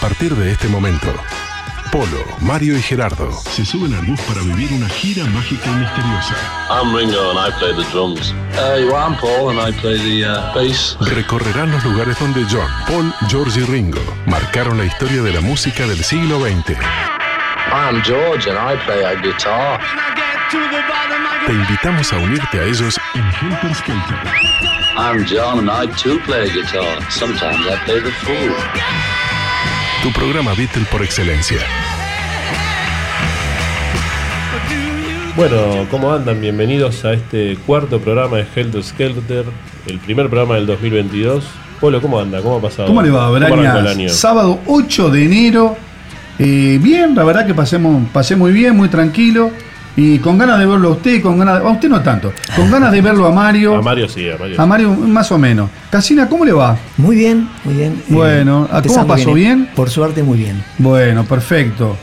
partir de este momento, Polo, Mario y Gerardo se suben al bus para vivir una gira mágica y misteriosa. I'm Ringo and I play the drums. Uh, well, I'm Paul and I play the uh, bass. recorrerán los lugares donde John, Paul, George y Ringo marcaron la historia de la música del siglo XX. I'm George and I play a guitar. Te invitamos a unirte a ellos En Helter Skelter. I'm John and I too play a guitar. Sometimes I play the fool. Tu programa Beatle por excelencia. Bueno, ¿cómo andan? Bienvenidos a este cuarto programa de Helter Skelter, el primer programa del 2022. Polo, ¿cómo anda? ¿Cómo ha pasado? ¿Cómo le va, año? Sábado 8 de enero. Eh, bien, la verdad que pasemos, pasé muy bien, muy tranquilo. Y con ganas de verlo a usted, con ganas de- a usted no tanto, con ganas de verlo a Mario. A Mario sí, a Mario. A Mario más o menos. Casina, ¿cómo le va? Muy bien, muy bien. Bueno, ¿a empezando cómo pasó bien? Por suerte, muy bien. Bueno, perfecto.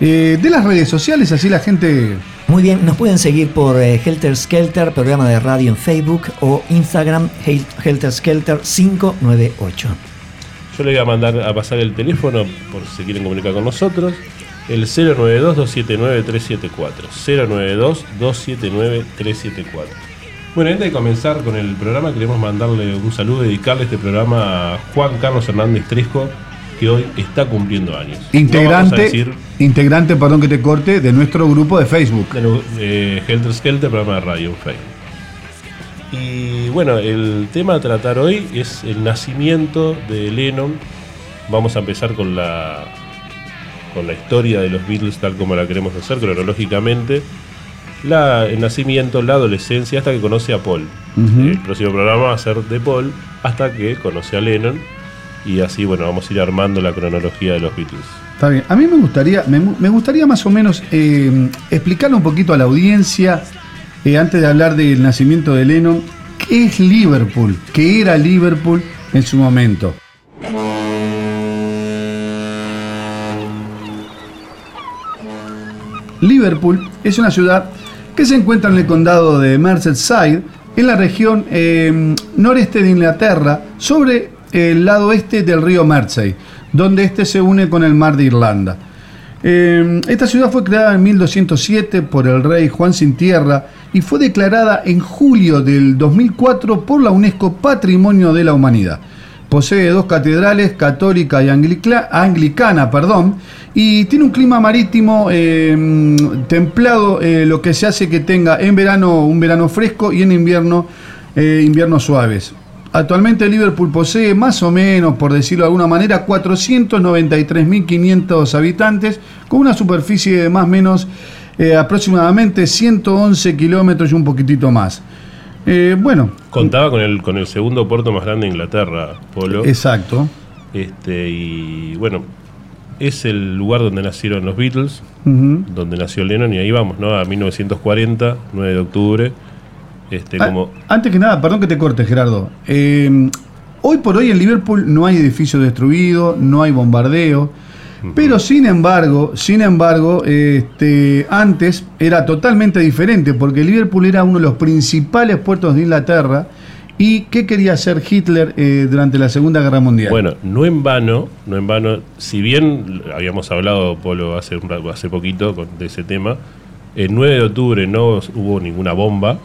Eh, de las redes sociales, así la gente. Muy bien, nos pueden seguir por eh, Helter Skelter, programa de radio en Facebook o Instagram, Hel- Helter Skelter 598. Yo le voy a mandar a pasar el teléfono por si quieren comunicar con nosotros. El 092-279-374. 092-279-374. Bueno, antes de comenzar con el programa, queremos mandarle un saludo dedicarle este programa a Juan Carlos Hernández Trisco, que hoy está cumpliendo años. No Integrante, decir integrante, perdón que te corte, de nuestro grupo de Facebook. de eh, Helter Skelter, programa de radio en Facebook. Y bueno, el tema a tratar hoy es el nacimiento de Lennon. Vamos a empezar con la con la historia de los Beatles tal como la queremos hacer cronológicamente. La, el nacimiento, la adolescencia, hasta que conoce a Paul. El próximo programa va a ser de Paul hasta que conoce a Lennon. Y así, bueno, vamos a ir armando la cronología de los Beatles. Está bien. A mí me gustaría, me, me gustaría más o menos eh, explicarle un poquito a la audiencia, eh, antes de hablar del nacimiento de Lennon, qué es Liverpool, qué era Liverpool en su momento. Liverpool es una ciudad que se encuentra en el condado de Merseyside, en la región eh, noreste de Inglaterra, sobre el lado este del río Mersey, donde este se une con el mar de Irlanda. Eh, esta ciudad fue creada en 1207 por el rey Juan Sin Tierra y fue declarada en julio del 2004 por la UNESCO Patrimonio de la Humanidad. Posee dos catedrales, católica y anglicana, perdón, y tiene un clima marítimo eh, templado, eh, lo que se hace que tenga en verano un verano fresco y en invierno eh, inviernos suaves. Actualmente Liverpool posee más o menos, por decirlo de alguna manera, 493.500 habitantes, con una superficie de más o menos eh, aproximadamente 111 kilómetros y un poquitito más. Eh, bueno, Contaba con el, con el segundo puerto más grande de Inglaterra, Polo. exacto. Este, y bueno, es el lugar donde nacieron los Beatles, donde nació Lennon, y ahí vamos, ¿no? A 1940, 9 de octubre. Este, Ah, como. Antes que nada, perdón que te corte, Gerardo. Eh, hoy por hoy en Liverpool no hay edificio destruido, no hay bombardeo. Pero sin embargo, sin embargo, este, antes era totalmente diferente, porque Liverpool era uno de los principales puertos de Inglaterra. ¿Y qué quería hacer Hitler eh, durante la Segunda Guerra Mundial? Bueno, no en vano, no en vano, si bien habíamos hablado, Polo, hace, un hace poquito con- de ese tema, el 9 de octubre no hubo ninguna bomba,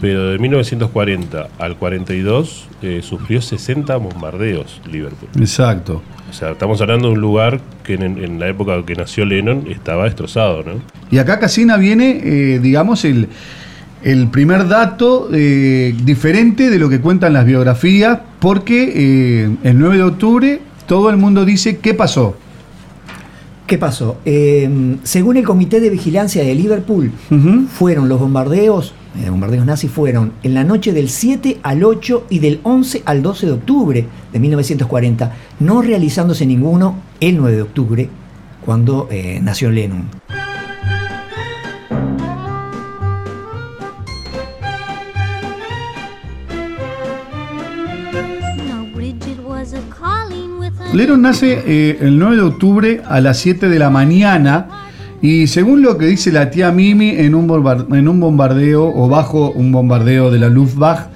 pero de 1940 al 42 eh, sufrió 60 bombardeos Liverpool. Exacto. O sea, estamos hablando de un lugar que en, en la época que nació Lennon estaba destrozado, ¿no? Y acá Casina viene, eh, digamos, el, el primer dato eh, diferente de lo que cuentan las biografías, porque el 9 de octubre todo el mundo dice qué pasó. ¿Qué pasó? Eh, según el Comité de Vigilancia de Liverpool, fueron los bombardeos, eh, bombardeos nazis fueron en la noche del 7 al 8 y del 11 al 12 de octubre de 1940, no realizándose ninguno el 9 de octubre, cuando eh, nació Lennon. Lennon nace eh, el 9 de octubre a las 7 de la mañana y según lo que dice la tía Mimi en un, bombardeo o bajo un bombardeo de la Luftwaffe,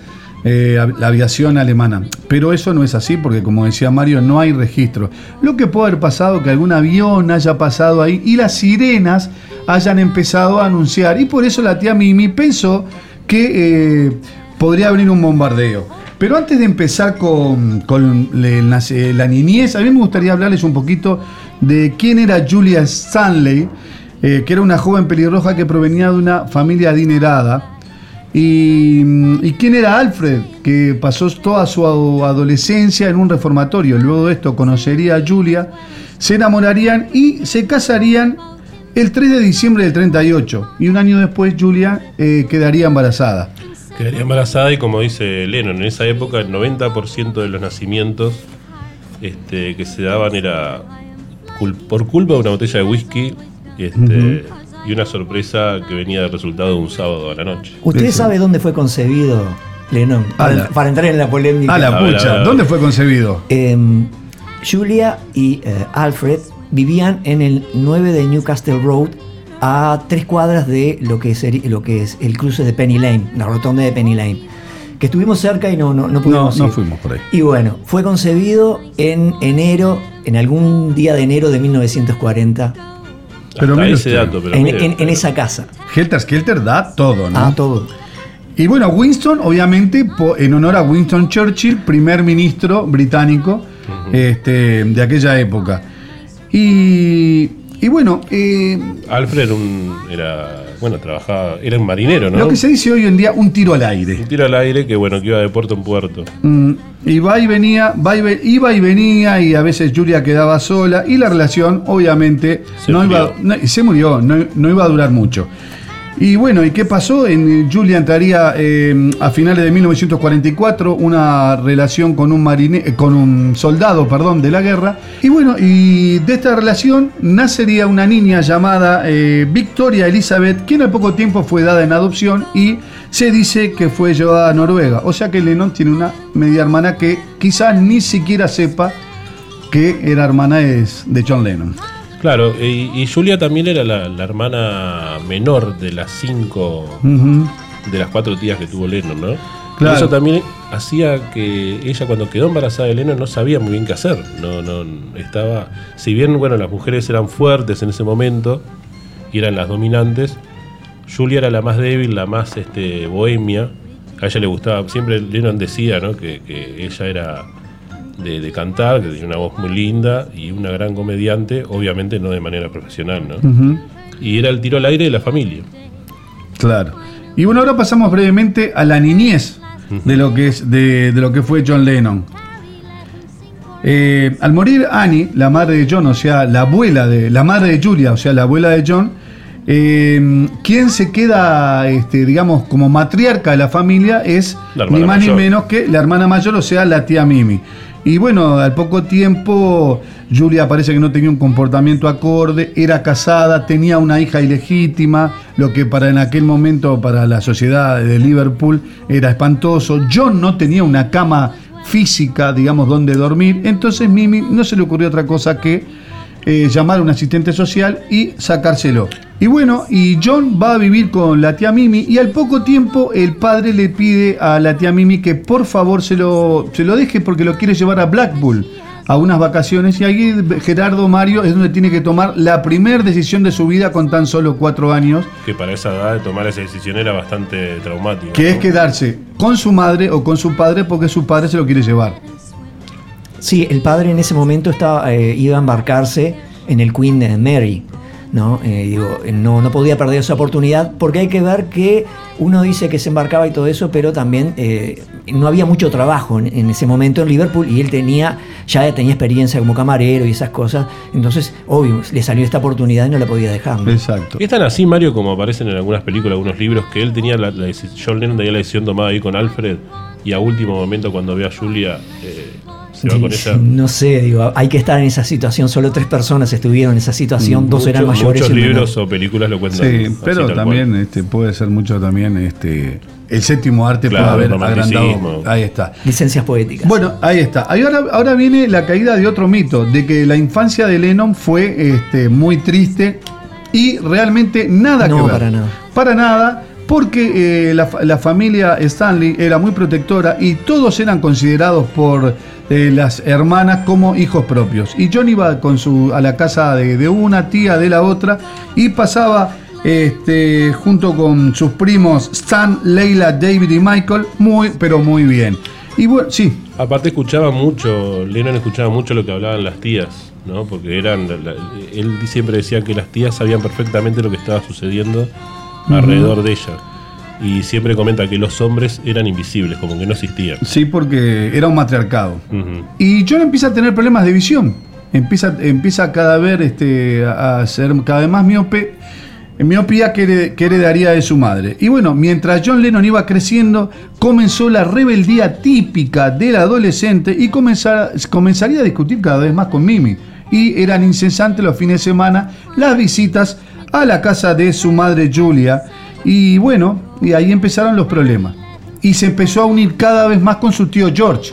eh, la aviación alemana. Pero eso no es así porque, como decía Mario, no hay registro. Lo que puede haber pasado que algún avión haya pasado ahí y las sirenas hayan empezado a anunciar. Y por eso la tía Mimi pensó que eh, podría venir un bombardeo. Pero antes de empezar con, la niñez, a mí me gustaría hablarles un poquito de quién era Julia Stanley, eh, que era una joven pelirroja que provenía de una familia adinerada. Y, mm, quién era Alfred, que pasó toda su ado- adolescencia en un reformatorio. Luego de esto conocería a Julia, se enamorarían y se casarían el 3 de diciembre del 38. Y un año después Julia eh, quedaría embarazada. Quedaría embarazada y como dice Lennon, en esa época el 90% de los nacimientos este, que se daban era cul- por culpa de una botella de whisky este, y una sorpresa que venía del resultado de un sábado a la noche. ¿Usted sabe dónde fue concebido Lennon? Para, entrar en la polémica. A la a pucha, ver, a ver. ¿dónde fue concebido? Em, Julia y eh, Alfred vivían en el 9 de Newcastle Road a tres cuadras de lo que, seri- lo que es el cruce de Penny Lane, la rotonda de Penny Lane. Que estuvimos cerca y no, no, no No, pudimos no ir. fuimos por ahí. Y bueno, fue concebido en enero, en algún día de enero de 1940, Pero ese dato, pero en, mire, en- en esa casa. Helter Skelter da todo, ¿no? Ah, todo. Y bueno, Winston, obviamente, en honor a Winston Churchill, primer ministro británico este, de aquella época. Y, y bueno, eh, Alfred era, un- era, bueno, trabajaba, era un marinero, ¿no? lo que se dice hoy en día, un tiro al aire. Un tiro al aire que bueno, que iba de puerto en puerto. Mm, y va y venía, va y ve- iba y venía, y a veces Julia quedaba sola, y la relación, obviamente, Se no iba, murió. no- y se murió, no, no iba a durar mucho. Y bueno, ¿y qué pasó? En, Julia entraría eh, a finales de 1944 una relación con un eh, con un soldado, perdón, de la guerra. Y bueno, y de esta relación nacería una niña llamada eh, Victoria Elizabeth, quien al poco tiempo fue dada en adopción y se dice que fue llevada a Noruega. O sea que Lennon tiene una media hermana que quizás ni siquiera sepa que era hermana de, de John Lennon. Claro, y, y Julia también era la, la hermana menor de las cinco, de las cuatro tías que tuvo Lennon, ¿no? Claro. Y eso también hacía que ella cuando quedó embarazada de Lennon no sabía muy bien qué hacer. No, no, estaba, si bien bueno las mujeres eran fuertes en ese momento y eran las dominantes, Julia era la más débil, la más este, bohemia. A ella le gustaba, siempre Lennon decía, ¿no? Que, que ella era de, de cantar, que tenía una voz muy linda y una gran comediante, obviamente no de manera profesional, ¿no? Y era el tiro al aire de la familia. Claro. Y bueno, ahora pasamos brevemente a la niñez de lo que es de, de lo que fue John Lennon. Eh, al morir Annie, la madre de John, o sea, la abuela de la madre de Julia, o sea, la abuela de John, eh, quien se queda, este, digamos, como matriarca de la familia es La ni más mayor. ni menos que la hermana mayor, o sea, la tía Mimi. Y bueno, al poco tiempo, Julia parece que no tenía un comportamiento acorde, era casada, tenía una hija ilegítima, lo que para en aquel momento para la sociedad de Liverpool era espantoso. John no tenía una cama física, digamos, donde dormir, entonces Mimi no se le ocurrió otra cosa que eh, llamar a un asistente social y sacárselo. Y bueno, y John va a vivir con la tía Mimi y al poco tiempo el padre le pide a la tía Mimi que por favor se lo, se lo deje porque lo quiere llevar a Blackpool a unas vacaciones y ahí Gerardo Mario es donde tiene que tomar la primera decisión de su vida con tan solo cuatro años, Que para esa edad de tomar esa decisión era bastante traumático. que es quedarse con su madre o con su padre porque su padre se lo quiere llevar. Sí, el padre en ese momento estaba, eh, iba a embarcarse en el Queen Mary. ¿No? Eh, digo, eh, no, no podía perder esa oportunidad porque hay que ver que uno dice que se embarcaba y todo eso, pero también eh, no había mucho trabajo en, en ese momento en Liverpool y él tenía ya tenía experiencia como camarero y esas cosas. Entonces, obvio, le salió esta oportunidad y no la podía dejar. ¿no? Exacto. Y es tan así, Mario, como aparecen en algunas películas, algunos libros, que él tenía la, la John Lennon tenía la decisión tomada ahí con Alfred y a último momento cuando ve a Julia eh, se va con ella. No sé, digo, hay que estar en esa situación. Solo tres personas estuvieron en esa situación, dos eran mayores. Muchos libros o películas lo cuentan. Sí, pero también cual. este, puede ser mucho también este el séptimo arte Claro, puede haber agrandado. Ahí está. Licencias poéticas. Bueno, ahí está. Ahí Ahora, ahora viene la caída de otro mito, de que la infancia de Lennon fue este, muy triste y realmente nada No, que ver. para nada. Para nada, porque eh, la, la familia Stanley era muy protectora y todos eran considerados por eh, las hermanas como hijos propios. Y John iba con su, a la casa de, una, tía de la otra, y pasaba este, junto con sus primos Stan, Leila, David y Michael, muy, pero muy bien. Y bueno, sí, Aparte escuchaba mucho, Lennon escuchaba mucho lo que hablaban las tías, ¿no? Porque eran, él siempre decía que las tías sabían perfectamente lo que estaba sucediendo alrededor de ella. Y siempre comenta que los hombres eran invisibles, como que no existían. sí, porque era un matriarcado. Y John empieza a tener problemas de visión. Empieza, empieza cada vez este, a ser cada vez más miope. Miopía que, hered- que heredaría de su madre. Y bueno, mientras John Lennon iba creciendo, comenzó la rebeldía típica del adolescente y comenzar- comenzaría a discutir cada vez más con Mimi. Y eran incesantes los fines de semana las visitas a la casa de su madre Julia. Y bueno, y ahí empezaron los problemas. Y se empezó a unir cada vez más con su tío George.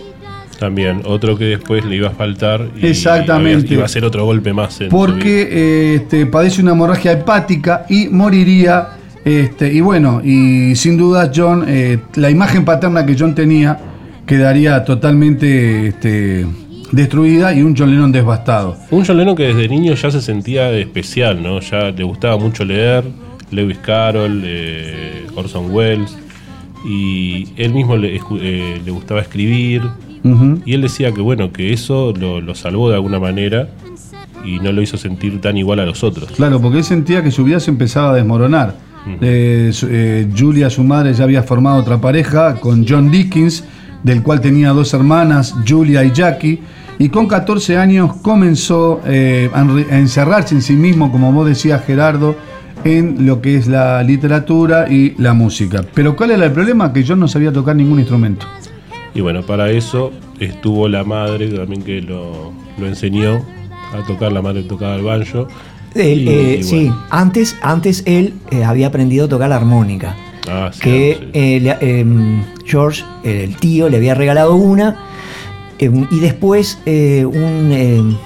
También, otro que después le iba a faltar y Exactamente. iba a ser otro golpe más. porque eh, este, padece una hemorragia hepática y moriría. Este, y bueno, y sin duda John, eh, la imagen paterna que John tenía quedaría totalmente este, destruida y un John Lennon devastado. Un John Lennon que desde niño ya se sentía especial, ¿no? Ya le gustaba mucho leer, Lewis Carroll, eh, Orson Welles, y él mismo le, eh, le gustaba escribir, y él decía que bueno, que eso lo, lo salvó de alguna manera y no lo hizo sentir tan igual a los otros. Claro, porque él sentía que su vida se empezaba a desmoronar. Eh, su- eh, Julia, su madre, ya había formado otra pareja con John Dickens, del cual tenía dos hermanas, Julia y Jackie, y con 14 años comenzó eh, a encerrarse en sí mismo, como vos decías Gerardo, en lo que es la literatura y la música. Pero ¿cuál era el problema? Que John no sabía tocar ningún instrumento. Y bueno, para eso estuvo la madre también que lo, lo enseñó a tocar, la madre tocaba el banjo. Y- eh, y sí, antes, antes él eh, había aprendido a tocar la armónica. Ah, que sí. eh, em, George, el tío, le había regalado una. em, y después eh, un em,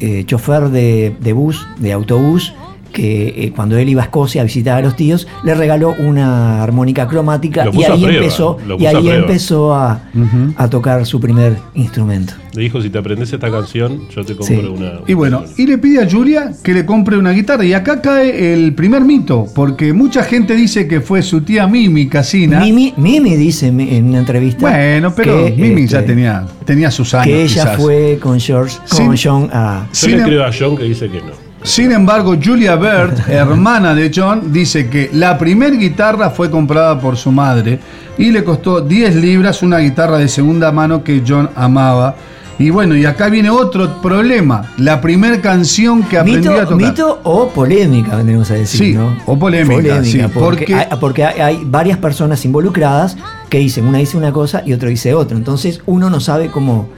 eh, chofer de, de bus, de autobús, que eh, cuando él iba a Escocia a visitar a los tíos, le regaló una armónica cromática y a ahí prueba, empezó, y a ahí prueba. empezó a, a tocar su primer instrumento. Le dijo, si te aprendes esta canción, yo te compro Sí. una... Y bueno, y le pide a Julia que le compre una guitarra. Y acá cae el primer mito, porque mucha gente dice que fue su tía Mimi Casina. Mimi, Mimi dice en una entrevista. Bueno, pero que, Mimi ya este, tenía, tenía sus años. Que ella quizás. fue con George, Sin- con John a. Yo le em- creo a John que dice que no. Sin embargo, Julia Bird, hermana de John, dice que la primer guitarra fue comprada por su madre y le costó 10 libras una guitarra de segunda mano que John amaba. Y bueno, y acá viene otro problema. La primer canción que aprendió a Mito, tocar. mito o polémica, vendríamos a decir, Sí, ¿no? o polémica, sí, porque, porque- hay, porque hay, hay varias personas involucradas que dicen, una dice una cosa y otro dice otra. Entonces uno no sabe cómo,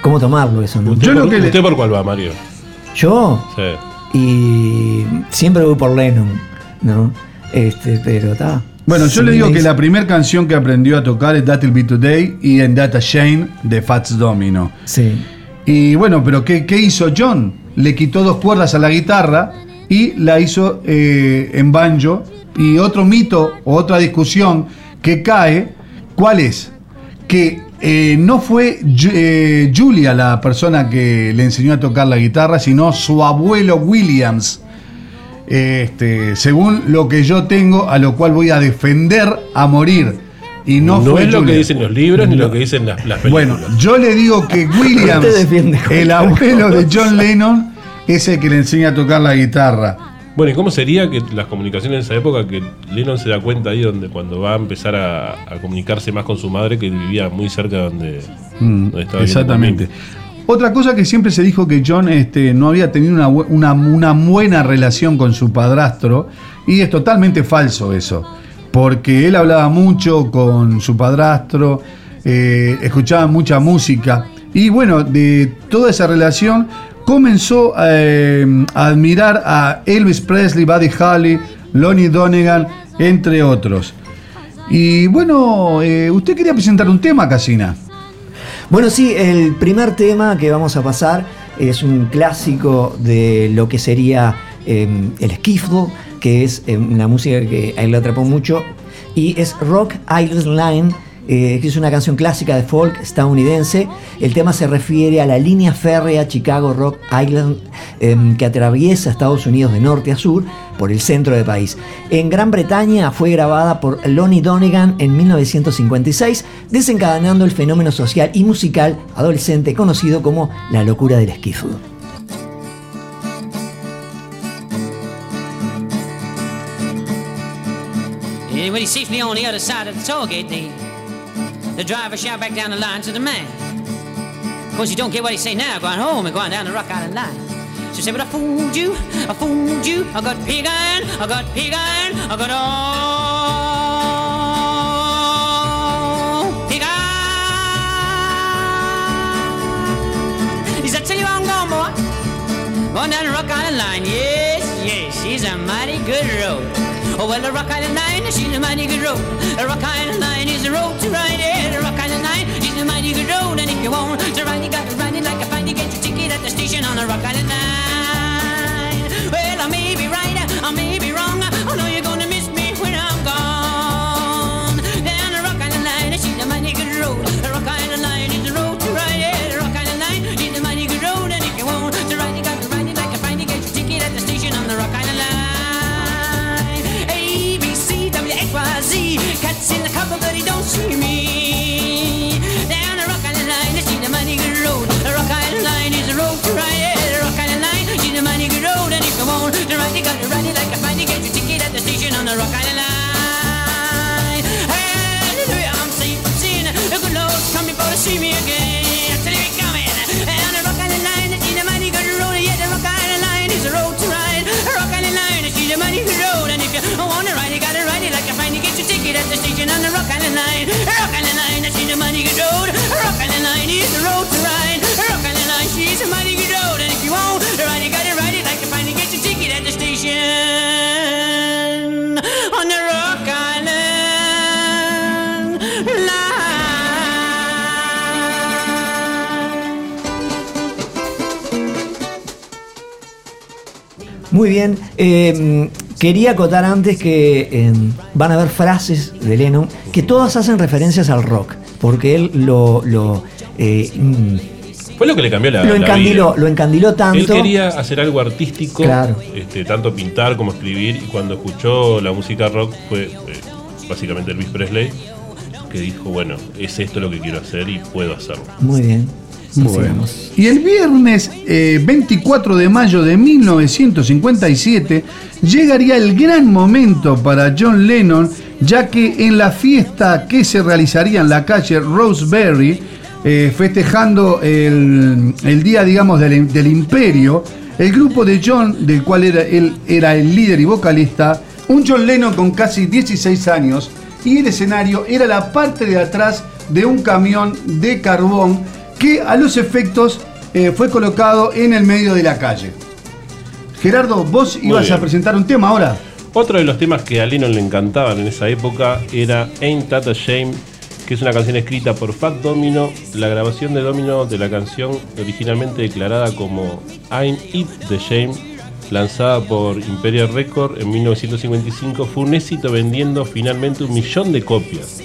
cómo tomarlo eso. ¿no? ¿Usted, Yo lo por, que le- ¿Usted por cuál va, Mario? Yo, Sí. Y siempre voy por Lennon, ¿no? Este, pero está. Bueno, yo le digo que la primera canción que aprendió a tocar es That'll Be Today y en Data Shane de Fats Domino. Sí. Y bueno, pero ¿qué, qué hizo John? Le quitó dos cuerdas a la guitarra y la hizo eh, en banjo. Y otro mito o otra discusión que cae, ¿cuál es? Que eh, no fue eh, Julia la persona que le enseñó a tocar la guitarra, sino su abuelo Williams. Este, según lo que yo tengo, a lo cual voy a defender a morir. Y no, No, fue es lo que dicen los libros ni lo que dicen las, las Bueno, películas. yo le digo que Williams, el abuelo de. John Lennon, es el que le enseña a tocar la guitarra. Bueno, ¿y cómo sería que las comunicaciones en esa época, que Lennon se da cuenta ahí donde cuando va a empezar a, a comunicarse más con su madre, que vivía muy cerca de donde, Mm, donde estaba exactamente. Otra cosa que siempre se dijo que John este, no había tenido una- una buena relación con su padrastro, y es totalmente falso eso, porque él hablaba mucho con su padrastro, eh, escuchaba mucha música, y bueno, de toda esa relación comenzó eh, a admirar a Elvis Presley, Buddy Holly, Lonnie Donegan, entre otros. Y bueno, eh, usted quería presentar un tema, Casina. Bueno, sí, el primer tema que vamos a pasar es un clásico de lo que sería eh, el skiffle, que es eh, una música que a él le atrapó mucho. y es Rock Island eh, es una canción clásica de folk estadounidense. El tema se refiere a la línea férrea Chicago Rock Island em, que atraviesa Estados Unidos de norte a sur por el centro del país. En Gran Bretaña fue grabada por Lonnie Donegan en 1956, desencadenando el fenómeno social y musical adolescente conocido como la locura del. And when he sees me on the other side of the gate, the, driver shout back down the line to the man. Of course, you don't get what he say now, going home and going down the Rock Island line. She said, but I fooled you, I fooled you, I got pig iron, I got pig iron, I got all pig iron. He said, tell you I'm going, boy. Going down the Rock Island line, yes, yes, she's a mighty good road. Oh, well, the Rock Island line, she's a mighty good road. The Rock Island line you want to ride, you got to ride it like a fine. You get your ticket at the station on the Rock Island line. Well, I may be right, I may be wrong. I know you're gonna miss me when I'm gone. Down the Rock Island line, she's a mighty good road. The Rock Island line is a road to ride, yeah. The Rock Island line, she's a mighty good road. And if you want to ride, you got to ride it like a fine. You get your ticket at the station on the Rock Island line. A, B, C, W, X, Y, Z. Cats in the cupboard, but he don't see me. Muy bien. eh, quería acotar antes que eh, van a haber frases de Lennon que todas hacen referencias al rock, porque él lo, lo, eh, mm, Fue lo que le cambió la, lo la encandiló, vida. lo encandiló tanto. Él quería hacer algo artístico, Claro. este, tanto pintar como escribir, y cuando escuchó la música rock fue eh, básicamente Elvis Presley, que dijo, bueno, es esto lo que quiero hacer y puedo hacerlo. Muy bien. Bueno. Y el viernes eh, 24 de mayo de 1957 llegaría el gran momento para John Lennon, ya que en la fiesta que se realizaría en la calle Roseberry, eh, festejando el, el día, digamos, del, del imperio, el grupo de John, del cual era, él era el líder y vocalista, un John Lennon con casi 16 años, y el escenario era la parte de atrás de un camión de carbón que a los efectos eh, fue colocado en el medio de la calle. Gerardo, vos Muy ibas a presentar un tema ahora. Otro de los temas que a Lennon le encantaban en esa época era Ain't That a Shame, que es una canción escrita por Fat Domino. La grabación de Domino de la canción, originalmente declarada como Ain't It the Shame, lanzada por Imperial Record en 1955, fue un éxito vendiendo finalmente un millón de copias.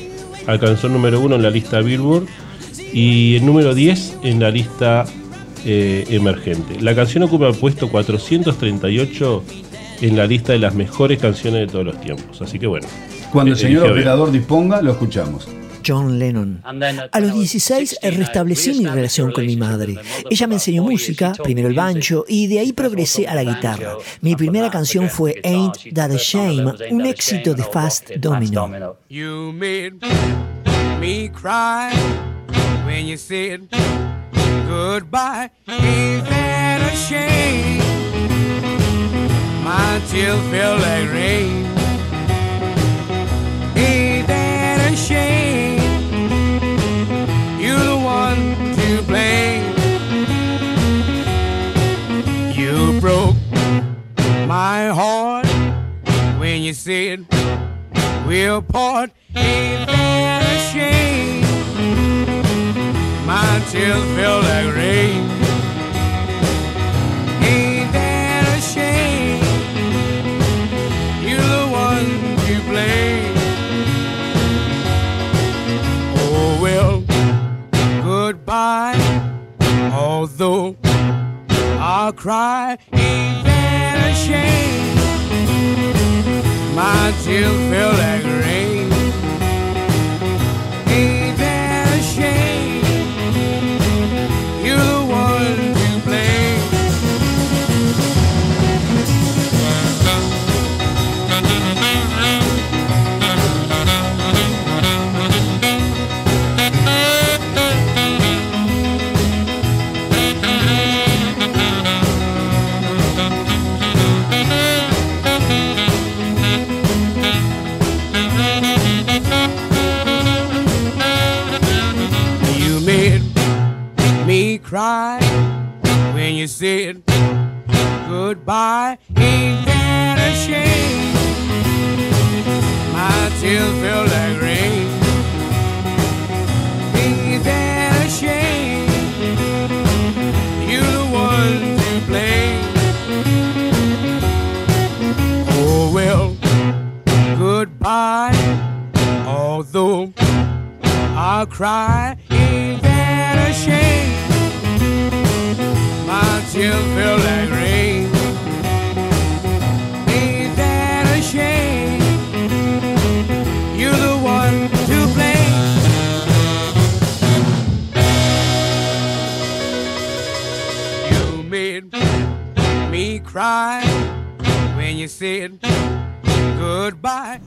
Alcanzó número uno en la lista Billboard y el número 10 en la lista eh, emergente. La canción ocupa el puesto 438 en la lista de las mejores canciones de todos los tiempos. Así que bueno. Cuando el eh, señor bien. operador disponga, lo escuchamos. John Lennon. A los 16 restablecí mi relación con mi madre. Ella me enseñó música, primero el banjo, y de ahí progresé a la guitarra. Mi primera canción fue Ain't That a Shame, un éxito de Fast Domino. You made me cry when you said goodbye. Ain't that a shame? My tears feel like rain. Ain't that a shame? You're the one to blame. You broke my heart when you said we'll part. Ain't that a shame? my tears feel like rain. Ain't that a shame? You're the one to blame. Oh well, goodbye. Although I'll cry, ain't that a shame? My tears feel like rain. Cry when you said goodbye. Ain't that a shame? My tears feel like rain.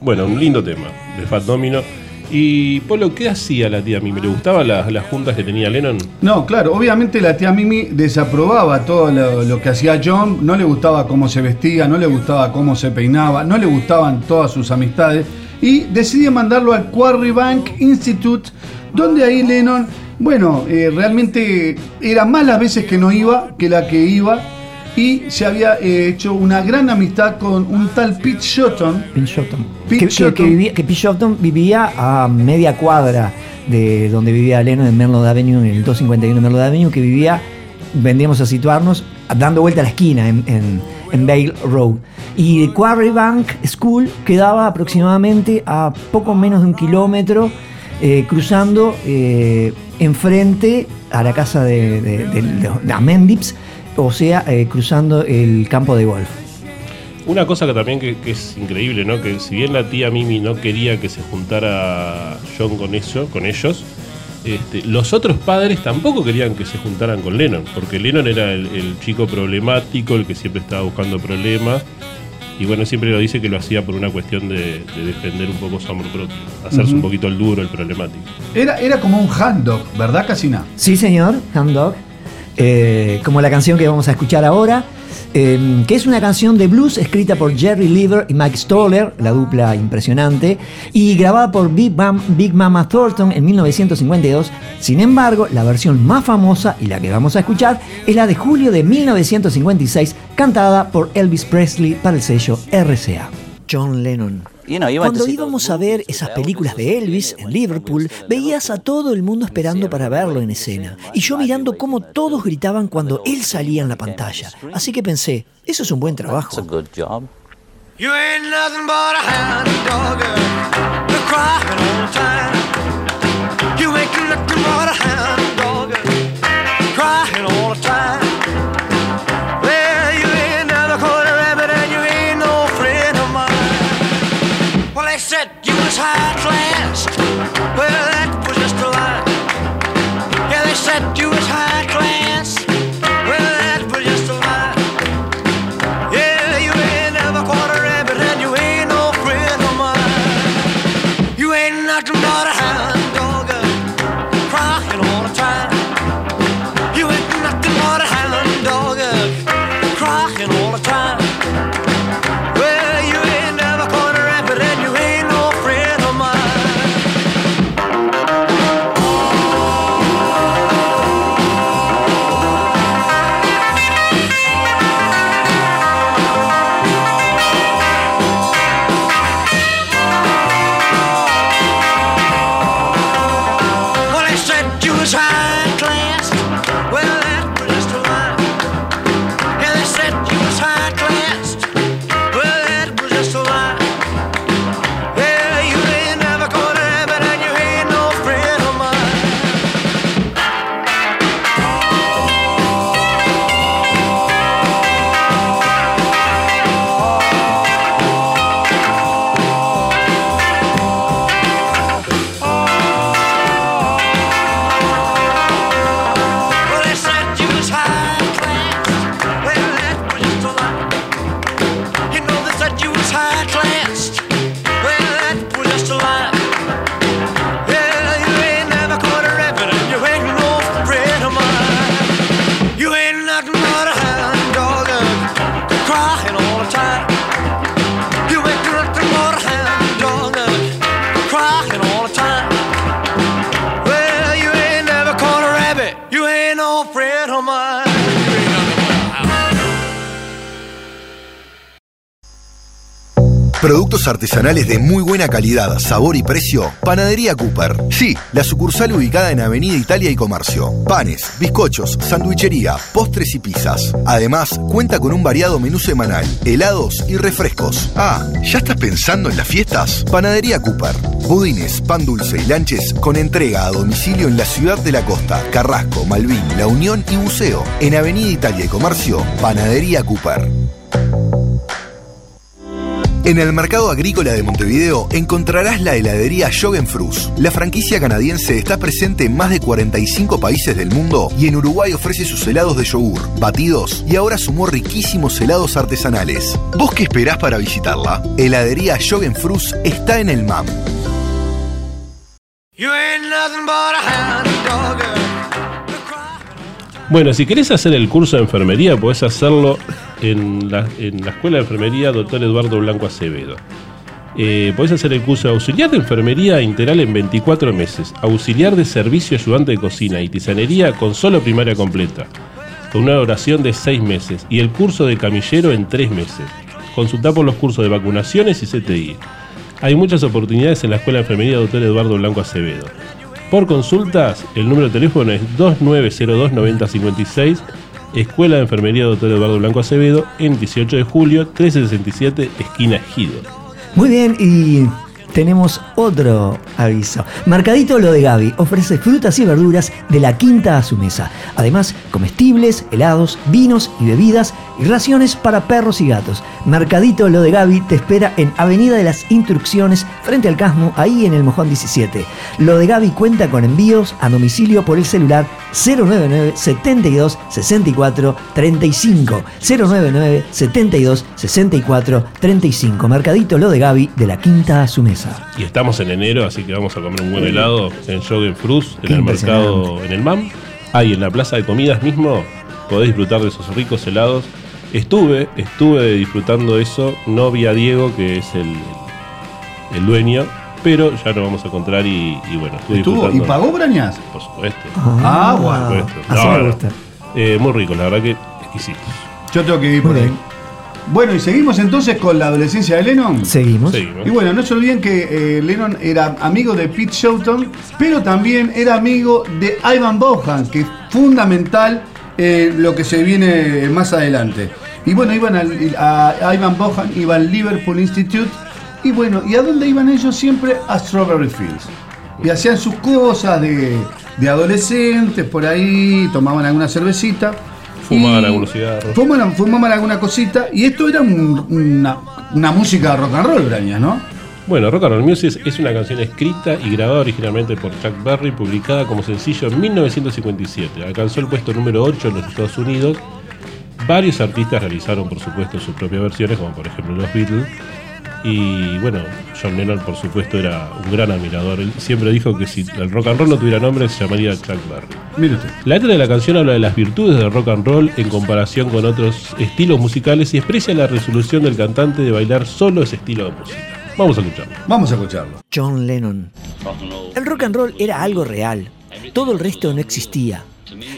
Bueno, un lindo tema de Fat Domino. Y Polo, ¿qué hacía la tía Mimi? ¿Le gustaban las, las juntas que tenía Lennon? No, claro, obviamente la tía Mimi desaprobaba todo lo, que hacía John, no le gustaba cómo se vestía, no le gustaba cómo se peinaba, no le gustaban todas sus amistades y decide mandarlo al Quarry Bank Institute, donde ahí Lennon, bueno, eh, realmente era más las veces que no iba que la que iba y se había eh, hecho una gran amistad con un tal Pete Shotton. Pete Shotton. Pete que, que- que Shotton. vivía, que Pete Shotton vivía a media cuadra de donde vivía Lennon en Merlot Avenue, en el 251 Merlot Avenue, que vivía, vendríamos a situarnos, dando vuelta a la esquina en, en, en Vale Road. Y el Quarry Bank School quedaba aproximadamente a poco menos de un kilómetro, eh, cruzando eh, enfrente a la casa de, de, de- de Amendips, o sea, eh, cruzando el campo de golf. Una cosa que también que, que es increíble, ¿no? Que si bien la tía Mimi no quería que se juntara John con eso, con ellos, este, los otros padres tampoco querían que se juntaran con Lennon, porque Lennon era el, el chico problemático, el que siempre estaba buscando problemas. Y bueno, siempre lo dice que lo hacía por una cuestión de, de defender un poco su amor propio, hacerse un poquito el duro, el problemático. Era, era como un handog, ¿verdad, Casina? Sí, señor, Hound Dog. Eh, como la canción que vamos a escuchar ahora, eh, que es una canción de blues escrita por Jerry Lever y Mike Stoller, la dupla impresionante, y grabada por Big, Big Mama Thornton en 1952. Sin embargo, la versión más famosa y la que vamos a escuchar es la de julio de 1956, cantada por Elvis Presley para el sello RCA. John Lennon. Cuando íbamos a ver esas películas de Elvis en Liverpool, veías a todo el mundo esperando para verlo en escena. Y yo mirando cómo todos gritaban cuando él salía en la pantalla. Así que pensé, eso es un buen trabajo. Artesanales de muy buena calidad, sabor y precio. Panadería Cooper. Sí, la sucursal ubicada en Avenida Italia y Comercio. Panes, bizcochos, sandwichería, postres y pizzas. Además, cuenta con un variado menú semanal, helados y refrescos. Ah, ¿ya estás pensando en las fiestas? Panadería Cooper. Budines, pan dulce y lanches con entrega a domicilio en la ciudad de la costa, Carrasco, Malvin, La Unión y Buceo. En Avenida Italia y Comercio, Panadería Cooper. En el mercado agrícola de Montevideo encontrarás la heladería Frus. La franquicia canadiense está presente en más de 45 países del mundo y en Uruguay ofrece sus helados de yogur, batidos y ahora sumó riquísimos helados artesanales. ¿Vos qué esperás para visitarla? Heladería Frus está en el MAM. Bueno, si querés hacer el curso de enfermería, podés hacerlo en la, Escuela de Enfermería Dr. Eduardo Blanco Acevedo. Eh, podés hacer el curso de auxiliar de enfermería integral en 24 meses, auxiliar de servicio ayudante de cocina y tisanería con solo primaria completa, con una duración de 6 meses, y el curso de camillero en 3 meses. Consultá por los cursos de vacunaciones y CTI. Hay muchas oportunidades en la Escuela de Enfermería Dr. Eduardo Blanco Acevedo. Por consultas, el número de teléfono es 2902-9056, Escuela de Enfermería Dr. Eduardo Blanco Acevedo, en 18 de julio, 1367, esquina Gido. Muy bien, y tenemos otro aviso. Mercadito Lo de Gaby ofrece frutas y verduras de la quinta a su mesa. Además, comestibles, helados, vinos y bebidas y raciones para perros y gatos. Mercadito Lo de Gaby te espera en Avenida de las Instrucciones, frente al Casmo, ahí en el Mojón 17. Lo de Gaby cuenta con envíos a domicilio por el celular 099 72 64 35. 099 72 64 35. Mercadito Lo de Gaby de la quinta a su mesa. Y estamos en enero, así que vamos a comer un buen helado en Jogging Frus, en el mercado, en el MAM. Ahí en la plaza de comidas mismo podés disfrutar de esos ricos helados. Estuve, estuve disfrutando eso. No vi a Diego, que es el, el dueño, pero ya nos vamos a encontrar y, y bueno, estuve ¿Estuvo? ¿Y disfrutando. pagó Brañas? Por supuesto. Ah, bueno. Por supuesto. así No, me gusta. Eh, muy rico, la verdad que exquisitos. Yo tengo que ir por Muy ahí. bien. Bueno, y seguimos entonces con la adolescencia de Lennon. Seguimos. Seguimos. Y bueno, no se olviden que eh, Lennon era amigo de Pete Showton, pero también era amigo de Ivan Bohan, que es fundamental eh, lo que se viene más adelante. Y bueno, iban al- a, a Ivan Bohan, iban al Liverpool Institute. Y bueno, ¿y a dónde iban ellos? Siempre a Strawberry Fields. Y hacían sus cosas de, de adolescentes por ahí, tomaban alguna cervecita. Fumaban algunos cigarros. Fumaban, fumaban alguna cosita. Y esto era un- una, una música de rock and roll, Braña, ¿no? Bueno, Rock and Roll Music es una canción escrita y grabada originalmente por Chuck Berry, publicada como sencillo en 1957. Alcanzó el puesto número 8 en los Estados Unidos. Varios artistas realizaron, por supuesto, sus propias versiones, como por ejemplo los Beatles. Y bueno, John Lennon, por supuesto, era un gran admirador. Él siempre dijo que si el rock and roll no tuviera nombre, se llamaría Chuck Berry. Mire usted. La letra de la canción habla de las virtudes del rock and roll en comparación con otros estilos musicales y expresa la resolución del cantante de bailar solo ese estilo de música. Vamos a escucharlo. Vamos a escucharlo. John Lennon. El rock and roll era algo real. Todo el resto no existía.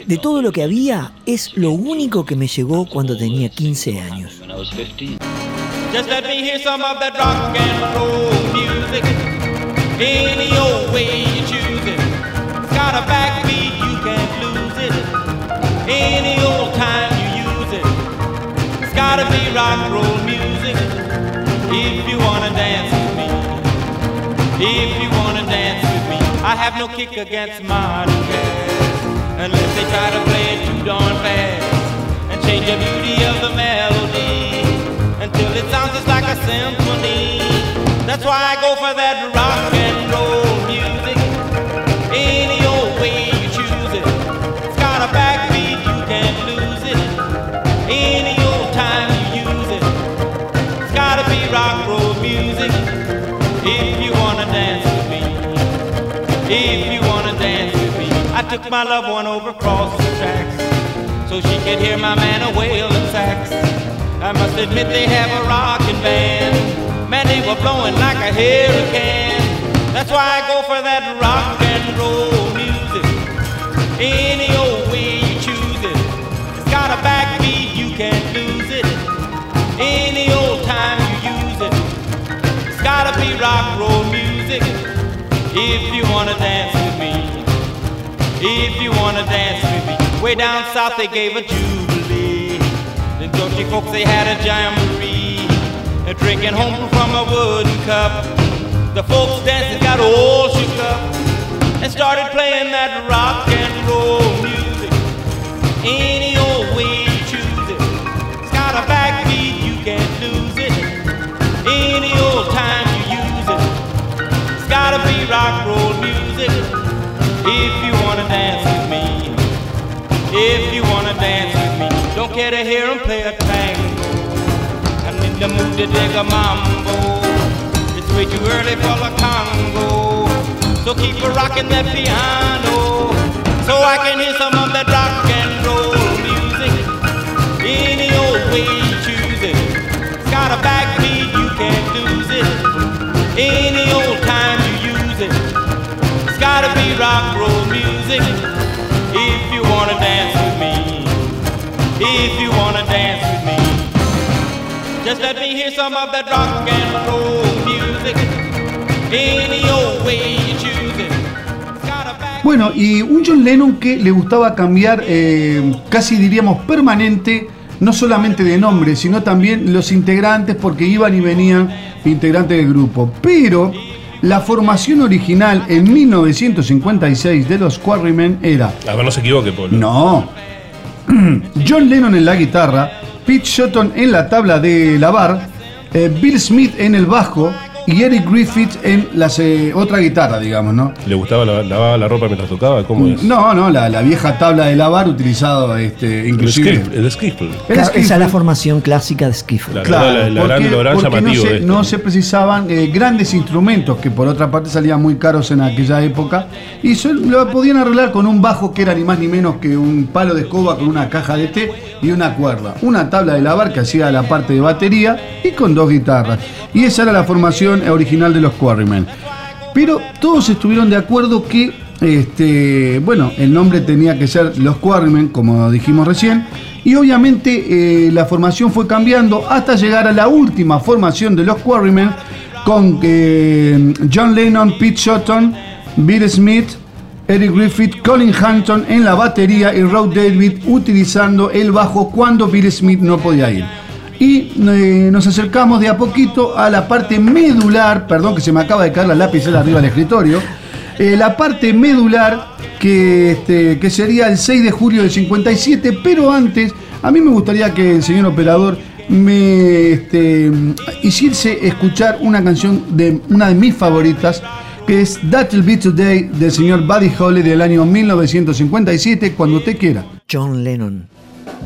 De todo lo que había, es lo único que me llegó cuando tenía 15 años. Just let me hear some of that rock and roll music. Any old way you choose it. It's got a backbeat, you can't lose it. Any old time you use it. It's gotta be rock and roll music. If you wanna dance with me. If you wanna dance with me. I have no kick against modern jazz. Unless they try to play it too darn fast. And change the beauty of the melody it sounds just like a symphony. That's why I go for that rock and roll music. Any old way you choose it. It's got a backbeat, you can't lose it. Any old time you use it. It's gotta be rock and roll music. If you wanna dance with me. If you wanna dance with me. I took my loved one over across the tracks so she could hear my man a wailing sax. I must admit they have a rockin' band. Man, they were blowing like a hurricane. That's why I go for that rock and roll music. Any old way you choose it. It's got a backbeat, you can't lose it. Any old time you use it. It's gotta be rock roll music. If you wanna dance with me. If you wanna dance with me. Way down south they gave a Jew. The Dutchy folks they had a jamboree. Drinking home from a wooden cup. The folks dancing got all shook up and started playing that rock and roll music. Any old way you choose it. It's got a backbeat, you can't lose it. Any old time you use it. It's gotta be rock roll music. If care to hear 'em play a tango. I need to move to dig a mambo. It's way too early for the Congo. So keep a rocking that piano. So I can hear some of that rock and roll music. Any old way you choose it. It's got a backbeat, you can't lose it. Any old time you use it. It's gotta be rock roll music. If you wanna dance. If you wanna dance with me. Just let me hear some of that rock and roll music. Any old way you choose it. Bueno, y un John Lennon que le gustaba cambiar, eh, casi diríamos permanente, no solamente de nombre, sino también los integrantes, porque iban y venían integrantes del grupo. Pero la formación original en 1956 de los Quarrymen era A ver, no se equivoque, Polo. no. John Lennon en la guitarra, Pete Shotton en la tabla de lavar, eh, Bill Smith en el bajo y Eric Griffith en la se- otra guitarra, digamos, ¿no? ¿Le gustaba la- lavar la ropa mientras tocaba? ¿Cómo es? No, no, la, la vieja tabla de lavar utilizado este, El inclusive. skiffle, el skiffle. Esa es la formación clásica de skiffle. Claro, la- la gran- gran porque no llamativo se, no se precisaban eh, grandes instrumentos que por otra parte salían muy caros en aquella época y sol- lo podían arreglar con un bajo que era ni más ni menos que un palo de escoba con una caja de té y una cuerda, una tabla de lavar que hacía la parte de batería y con dos guitarras. Y esa era la formación original de los Quarrymen. Pero todos estuvieron de acuerdo que, este, bueno, el nombre tenía que ser Los Quarrymen, como dijimos recién, y obviamente eh, la formación fue cambiando hasta llegar a la última formación de Los Quarrymen con eh, John Lennon, Pete Shotton, Bill Smith, Eric Griffith, Colin Hampton en la batería y Rod David utilizando el bajo cuando Bill Smith no podía ir. Y eh, nos acercamos de a poquito a la parte medular, perdón que se me acaba de caer la lapicera arriba del escritorio, eh, la parte medular que, este, que sería el 6 de julio del 57, pero antes a mí me gustaría que el señor operador me este, hiciese escuchar una canción de una de mis favoritas, que es That'll Be Today del señor Buddy Holly del año 1957, cuando usted quiera. John Lennon.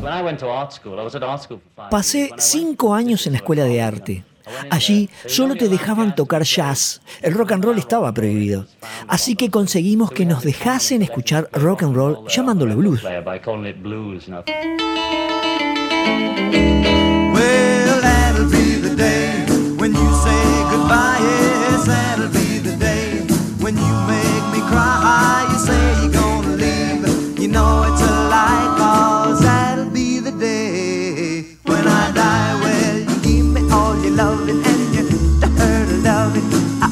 When I went to art school, I was at art school for five Pasé cinco años en la escuela de arte. Allí solo te dejaban tocar jazz. El rock and roll estaba prohibido. Así que conseguimos que nos dejasen escuchar rock and roll llamándolo blues. player by calling it blues, you know. Well, that'll be the day when you say goodbye. Yes, that'll be cry. You say you're gonna leave. You know it's a lie, cause that'll be the day when I die. Well, you give me all your loving and your hurt loving,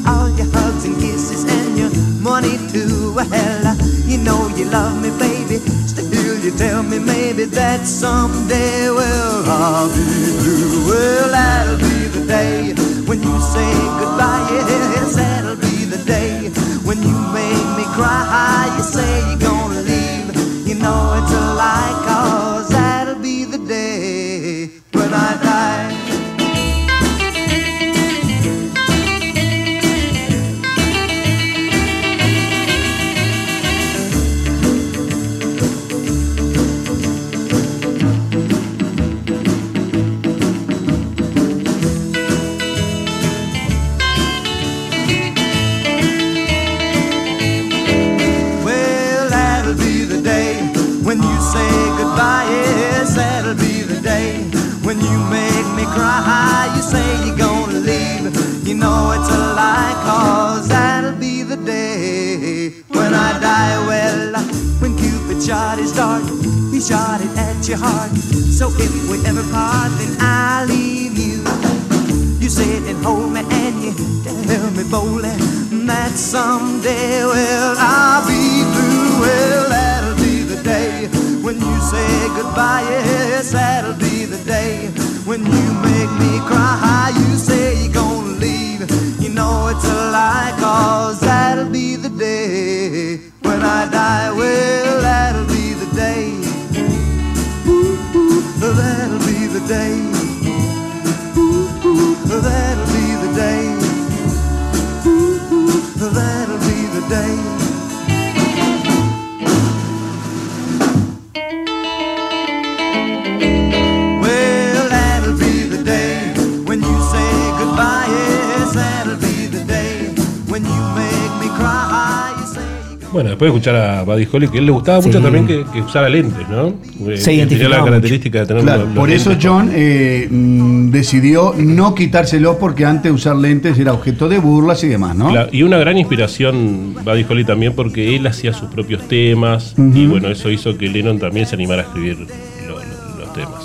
all your hugs and kisses and your money too. Well, you know you love me, baby. Still, you tell me maybe that someday, well, I'll be blue. Well, that'll be the day when you say goodbye. Yes, that'll be your heart. So if we ever Bueno, después de escuchar a Buddy Holly, que a él le gustaba mucho Sí. también que, que usara lentes, ¿no? Eh, Se identificaba la mucho. característica de tener Claro, los- los por eso. John eh, mm, decidió no quitárselo porque antes usar lentes era objeto de burlas y demás, ¿no? Claro, y una gran inspiración Buddy Holly también porque él hacía sus propios temas y bueno, eso hizo que Lennon también se animara a escribir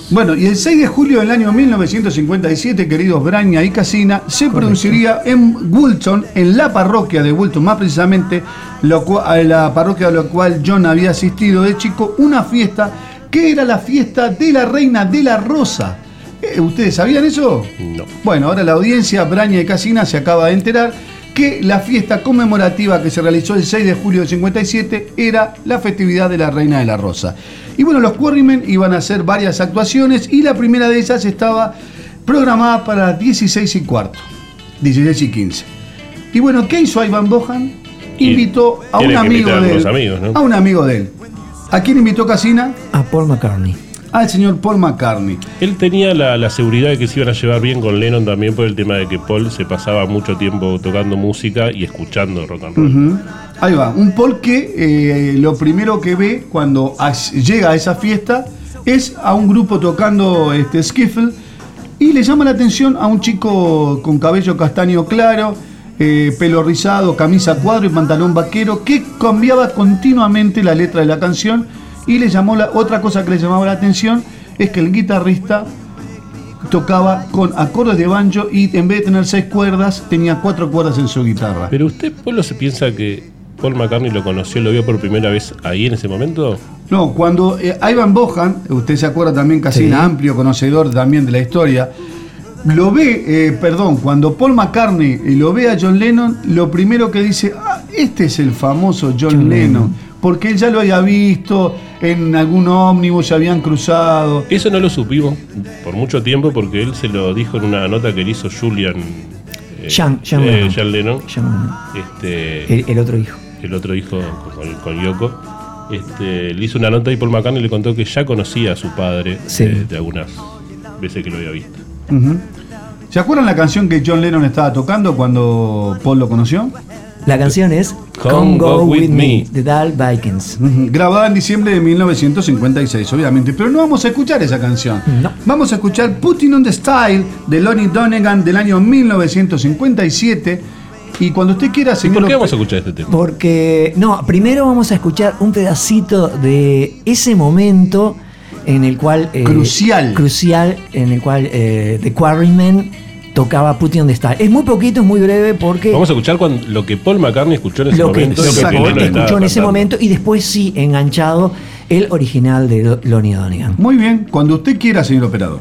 Bueno, y el 6 de julio del año 1957, queridos Braña y Casina, se produciría en Wilton, en la parroquia de Wilton, más precisamente lo la parroquia a la cual John había asistido de chico, una fiesta que era la fiesta de la Reina de la Rosa. Eh, ¿Ustedes sabían eso? No. Bueno, ahora la audiencia Braña y Casina se acaba de enterar que la fiesta conmemorativa que se realizó el 6 de julio del 57 era la festividad de la Reina de la Rosa. Y bueno, los Quarrymen iban a hacer varias actuaciones y la primera de ellas estaba programada para las 16 y cuarto, 16 y 15. Y bueno, ¿qué hizo Ivan Bohan? Invitó a un amigo de él. los amigos, ¿no? A un amigo de él. ¿A quién invitó Casina? A Paul McCartney. Al señor Paul McCartney. Él tenía la, la seguridad de que se iban a llevar bien con Lennon también por el tema de que Paul se pasaba mucho tiempo tocando música y escuchando rock and roll. Ahí va, un Paul que eh, lo primero que ve cuando llega a esa fiesta es a un grupo tocando este skiffle y le llama la atención a un chico con cabello castaño claro, eh, pelo rizado, camisa cuadro y pantalón vaquero que cambiaba continuamente la letra de la canción y le llamó la otra cosa que le llamaba la atención es que el guitarrista tocaba con acordes de banjo y en vez de tener seis cuerdas tenía cuatro cuerdas en su guitarra. Pero usted, Polo, se piensa que Paul McCartney lo conoció, lo vio por primera vez ahí en ese momento. No, cuando eh, Ivan Bohan, usted se acuerda también casi Sí. un amplio conocedor también de la historia, lo ve, eh, perdón, cuando Paul McCartney eh, lo ve a John Lennon, lo primero que dice, ah, este es el famoso John, John Lennon, Lennon. porque él ya lo había visto en algún ómnibus, se habían cruzado. Eso no lo supimos por mucho tiempo porque él se lo dijo en una nota que le hizo Julian. eh, Jean- Jean eh, Lennon. Jean Lennon, John Lennon. este, El, el otro hijo. el otro hijo con, con Yoko. Este, le hizo una nota y Paul McCartney le contó que ya conocía a su padre Sí. eh, de algunas veces que lo había visto. ¿Se acuerdan la canción que John Lennon estaba tocando cuando Paul lo conoció? La canción es Come Go With Me. de Dal Vikings. Grabada en diciembre de 1956, obviamente. Pero no vamos a escuchar esa canción. No. Vamos a escuchar Putting on the Style de Lonnie Donegan del año 1957. Y cuando usted quiera, ¿Y señor. por qué vamos a escuchar este tema? Porque, no, primero vamos a escuchar un pedacito de ese momento en el cual... eh, Crucial. Crucial, en el cual eh, The Quarrymen tocaba Putting on the Star. Es muy poquito, es muy breve porque... Vamos a escuchar cuando, lo que Paul McCartney escuchó en ese lo momento. y lo que Paul escuchó en ese cantando. momento y después sí enganchado el original de Lo- Lonnie Donegan. Muy bien, cuando usted quiera, señor operador.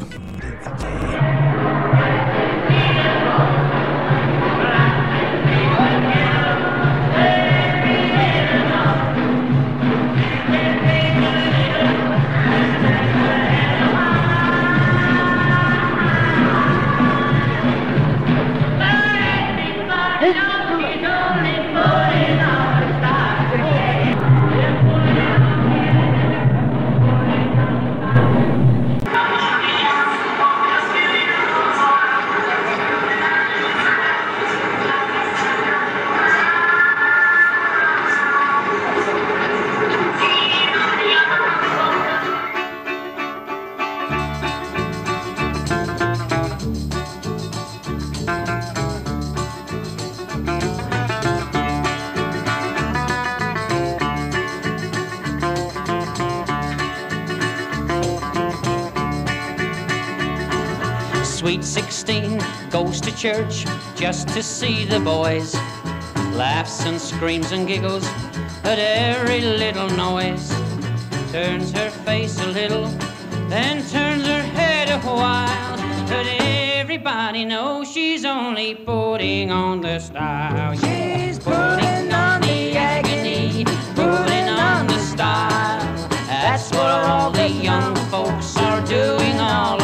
Church just to see the boys. Laughs and screams and giggles at every little noise. Turns her face a little, then turns her head a while. But everybody knows she's only putting on the style. She's putting on the agony, putting on the style. That's what all the young folks are doing all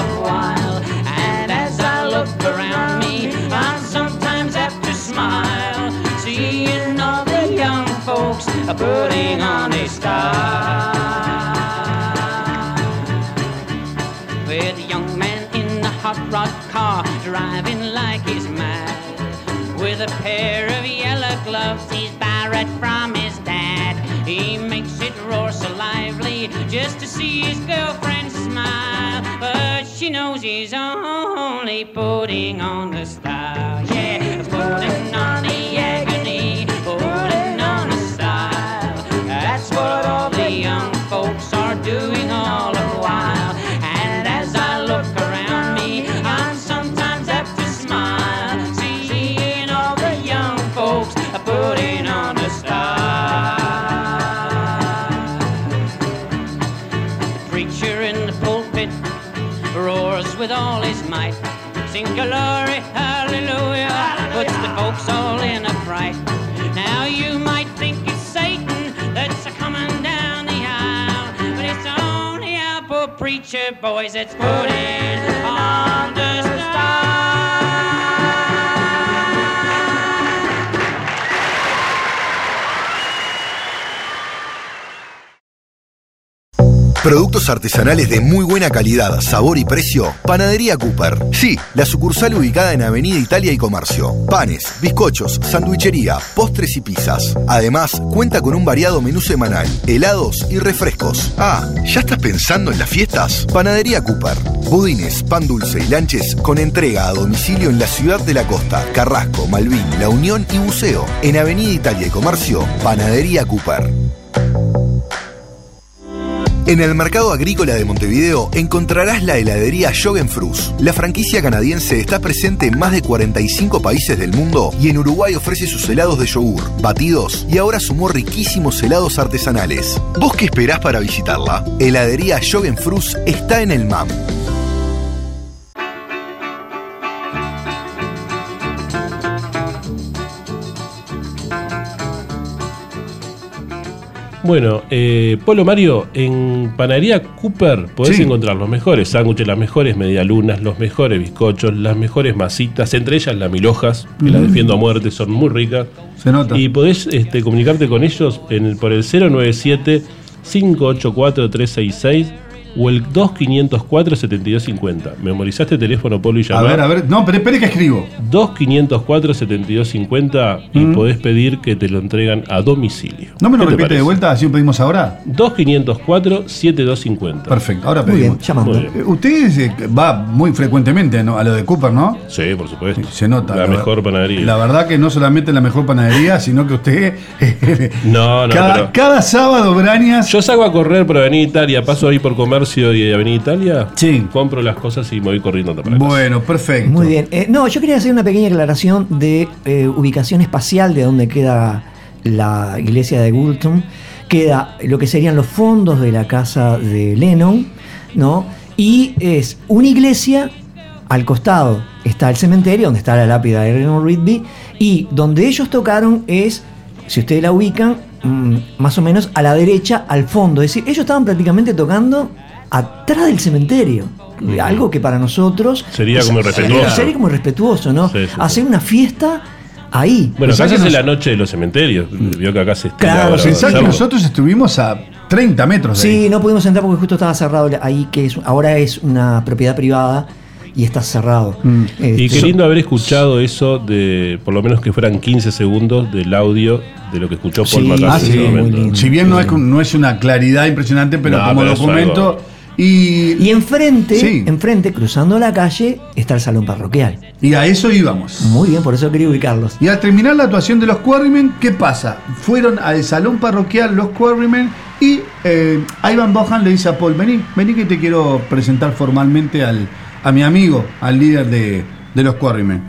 are putting on a style. With a young man in the hot rod car, driving like he's mad. With a pair of yellow gloves he's borrowed from his dad. He makes it roar so lively just to see his girlfriend smile. But she knows he's only putting on the style. Yeah, putting on boys, it's good. Productos artesanales de muy buena calidad, sabor y precio. Panadería Cooper. Sí, la sucursal ubicada en Avenida Italia y Comercio. Panes, bizcochos, sandwichería, postres y pizzas. Además, cuenta con un variado menú semanal, helados y refrescos. Ah, ¿ya estás pensando en las fiestas? Panadería Cooper. Budines, pan dulce y lanches con entrega a domicilio en la ciudad de la costa, Carrasco, Malvin, La Unión y Buceo. En Avenida Italia y Comercio, Panadería Cooper. En el mercado agrícola de Montevideo encontrarás la heladería Frus. La franquicia canadiense está presente en más de 45 países del mundo y en Uruguay ofrece sus helados de yogur, batidos y ahora sumó riquísimos helados artesanales. ¿Vos qué esperás para visitarla? Heladería Frus está en el MAM. Bueno, eh, Polo Mario, en Panadería Cooper podés Sí. encontrar los mejores sándwiches, las mejores medialunas, los mejores bizcochos, las mejores masitas, entre ellas las milhojas, que las Mm. defiendo a muerte, son muy ricas. Se nota. Y podés este, comunicarte con ellos en el- por el 097-584-366 o el 2504-7250. Memorizaste el teléfono, Polo, y A llamá. ver, a ver. No, pero espere que escribo. 2504-7250 y Mm. podés pedir que te lo entregan a domicilio. ¿No me lo ¿Qué te repite de vuelta? Así lo pedimos ahora. 2504-7250. Perfecto, ahora Muy pedimos. bien, llamando. Muy bien. Eh, Usted eh, va muy frecuentemente ¿no? a lo de Cooper, ¿no? Sí, por supuesto. Se nota. La mejor panadería. La verdad que no solamente la mejor panadería, sino que usted. No, no, cada, pero- cada sábado, Brañas. Yo salgo a correr por Avenida Italia, paso ahí por comercio y Avenida Italia, compro las cosas y me voy corriendo para casa. Bueno, perfecto. Muy bien. Eh, no, yo quería hacer una pequeña aclaración de eh, ubicación espacial de donde queda la iglesia de Goulton. Queda lo que serían los fondos de la casa de Lennon, ¿no? Y es una iglesia, al costado está el cementerio, donde está la lápida de Lennon Rigby, y donde ellos tocaron es, si ustedes la ubican, mm, más o menos a la derecha, al fondo. Es decir, ellos estaban prácticamente tocando atrás del cementerio. Algo que para nosotros Sería como irrespetuoso. Sería como respetuoso, ¿no? Sí, sí, sí. Hacer una fiesta ahí. Bueno, acá se que hace nos- la noche de los cementerios. Vio que acá se Claro, pensá que nosotros estuvimos a 30 metros de ahí. Sí, no pudimos entrar porque justo estaba cerrado ahí, que es, ahora es una propiedad privada y está cerrado. Eh, Y qué lindo haber escuchado eso de, por lo menos que fueran 15 segundos del audio de lo que escuchó Paul Sí, McCartney ah, en sí, ese momento. Si bien no es, no es una claridad impresionante, pero No, como pero documento. Y, Y enfrente, Sí. enfrente, cruzando la calle, está el salón parroquial. y a eso íbamos. Muy bien, por eso quería ubicarlos. Y al terminar la actuación de los Quarrymen, ¿qué pasa? Fueron al salón parroquial los Quarrymen y eh, Ivan Bohan le dice a Paul, vení, vení que te quiero presentar formalmente al, a mi amigo, al líder de, de los Quarrymen.